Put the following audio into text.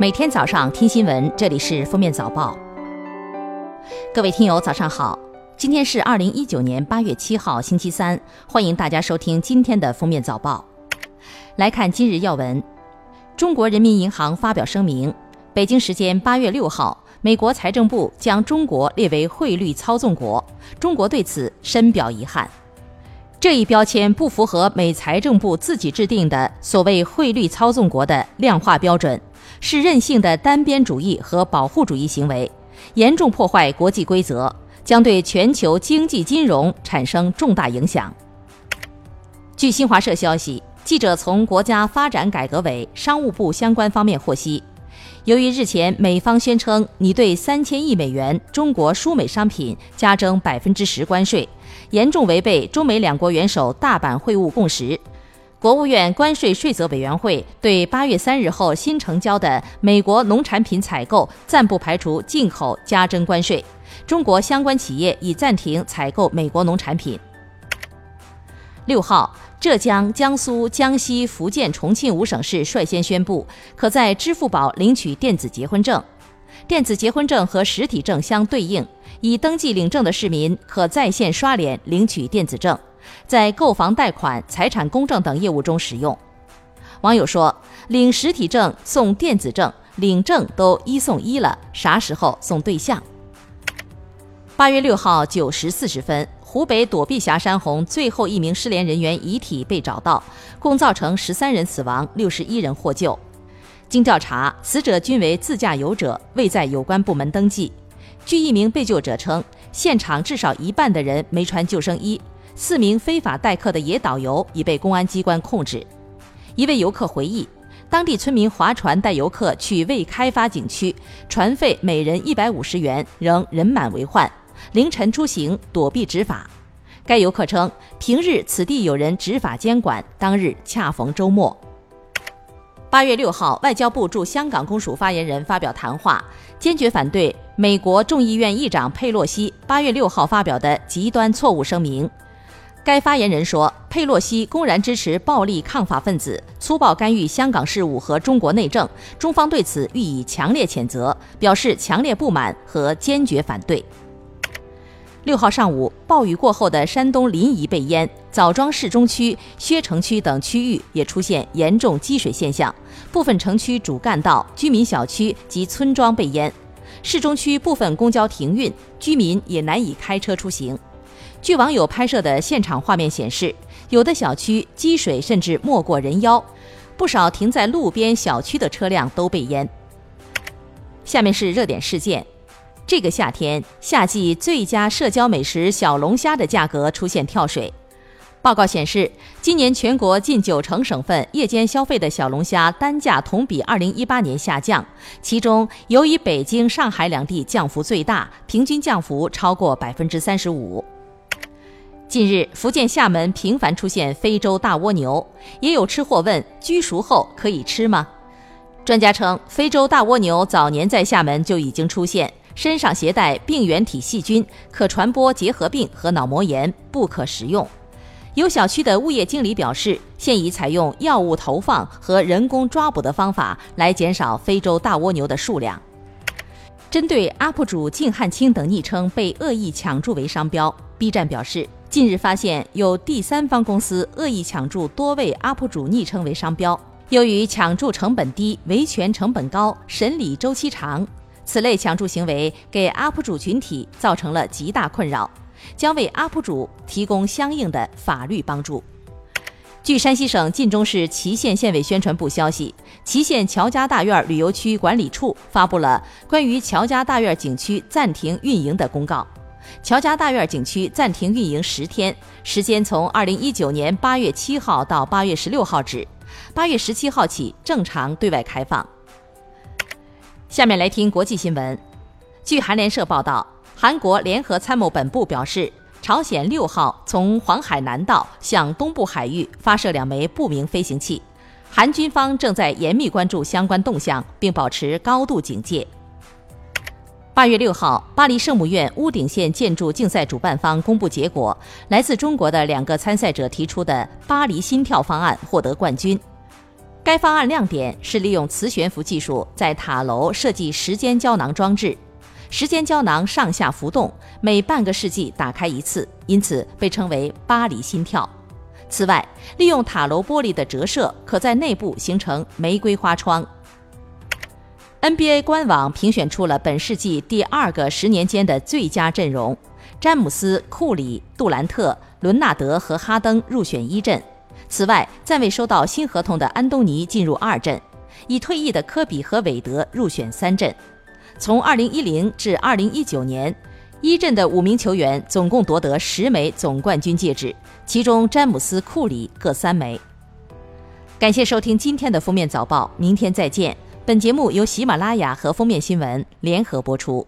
每天早上听新闻，这里是封面早报。各位听友，早上好！今天是二零一九年八月七号，星期三，欢迎大家收听今天的封面早报。来看今日要闻：中国人民银行发表声明，北京时间八月六号，美国财政部将中国列为汇率操纵国，中国对此深表遗憾。这一标签不符合美财政部自己制定的所谓汇率操纵国的量化标准，是任性的单边主义和保护主义行为，严重破坏国际规则，将对全球经济金融产生重大影响。据新华社消息，记者从国家发展改革委、商务部相关方面获悉。由于日前美方宣称拟对三千亿美元中国输美商品加征百分之十关税，严重违背中美两国元首大阪会晤共识，国务院关税税则委员会对八月三日后新成交的美国农产品采购暂不排除进口加征关税，中国相关企业已暂停采购美国农产品。六号。浙江、江苏、江西、福建、重庆五省市率先宣布，可在支付宝领取电子结婚证。电子结婚证和实体证相对应，已登记领证的市民可在线刷脸领取电子证，在购房贷款、财产公证等业务中使用。网友说：“领实体证送电子证，领证都一送一了，啥时候送对象？”八月六号九时四十分。湖北躲避峡山洪最后一名失联人员遗体被找到，共造成十三人死亡，六十一人获救。经调查，死者均为自驾游者，未在有关部门登记。据一名被救者称，现场至少一半的人没穿救生衣。四名非法代客的野导游已被公安机关控制。一位游客回忆，当地村民划船带游客去未开发景区，船费每人一百五十元，仍人满为患。凌晨出行躲避执法，该游客称，平日此地有人执法监管，当日恰逢周末。八月六号，外交部驻香港公署发言人发表谈话，坚决反对美国众议院议长佩洛西八月六号发表的极端错误声明。该发言人说，佩洛西公然支持暴力抗法分子，粗暴干预香港事务和中国内政，中方对此予以强烈谴责，表示强烈不满和坚决反对。六号上午，暴雨过后的山东临沂被淹，枣庄市中区、薛城区等区域也出现严重积水现象，部分城区主干道、居民小区及村庄被淹，市中区部分公交停运，居民也难以开车出行。据网友拍摄的现场画面显示，有的小区积水甚至没过人腰，不少停在路边小区的车辆都被淹。下面是热点事件。这个夏天，夏季最佳社交美食小龙虾的价格出现跳水。报告显示，今年全国近九成省份夜间消费的小龙虾单价同比2018年下降，其中由于北京、上海两地降幅最大，平均降幅超过百分之三十五。近日，福建厦门频繁出现非洲大蜗牛，也有吃货问：居熟后可以吃吗？专家称，非洲大蜗牛早年在厦门就已经出现。身上携带病原体细菌，可传播结核病和脑膜炎，不可食用。有小区的物业经理表示，现已采用药物投放和人工抓捕的方法来减少非洲大蜗牛的数量。针对 UP 主靳汉卿等昵称被恶意抢注为商标，B 站表示，近日发现有第三方公司恶意抢注多位 UP 主昵称为商标，由于抢注成本低、维权成本高、审理周期长。此类抢注行为给 UP 主群体造成了极大困扰，将为 UP 主提供相应的法律帮助。据山西省晋中市祁县县委宣传部消息，祁县乔家大院旅游区管理处发布了关于乔家大院景区暂停运营的公告。乔家大院景区暂停运营十天，时间从二零一九年八月七号到八月十六号止，八月十七号起正常对外开放。下面来听国际新闻。据韩联社报道，韩国联合参谋本部表示，朝鲜六号从黄海南道向东部海域发射两枚不明飞行器，韩军方正在严密关注相关动向，并保持高度警戒。八月六号，巴黎圣母院屋顶线建筑竞赛主办方公布结果，来自中国的两个参赛者提出的“巴黎心跳”方案获得冠军。该方案亮点是利用磁悬浮技术，在塔楼设计时间胶囊装置，时间胶囊上下浮动，每半个世纪打开一次，因此被称为“巴黎心跳”。此外，利用塔楼玻璃的折射，可在内部形成玫瑰花窗。NBA 官网评选出了本世纪第二个十年间的最佳阵容，詹姆斯、库里、杜兰特、伦纳德和哈登入选一阵。此外，暂未收到新合同的安东尼进入二阵，已退役的科比和韦德入选三阵。从2010至2019年，一阵的五名球员总共夺得十枚总冠军戒指，其中詹姆斯、库里各三枚。感谢收听今天的封面早报，明天再见。本节目由喜马拉雅和封面新闻联合播出。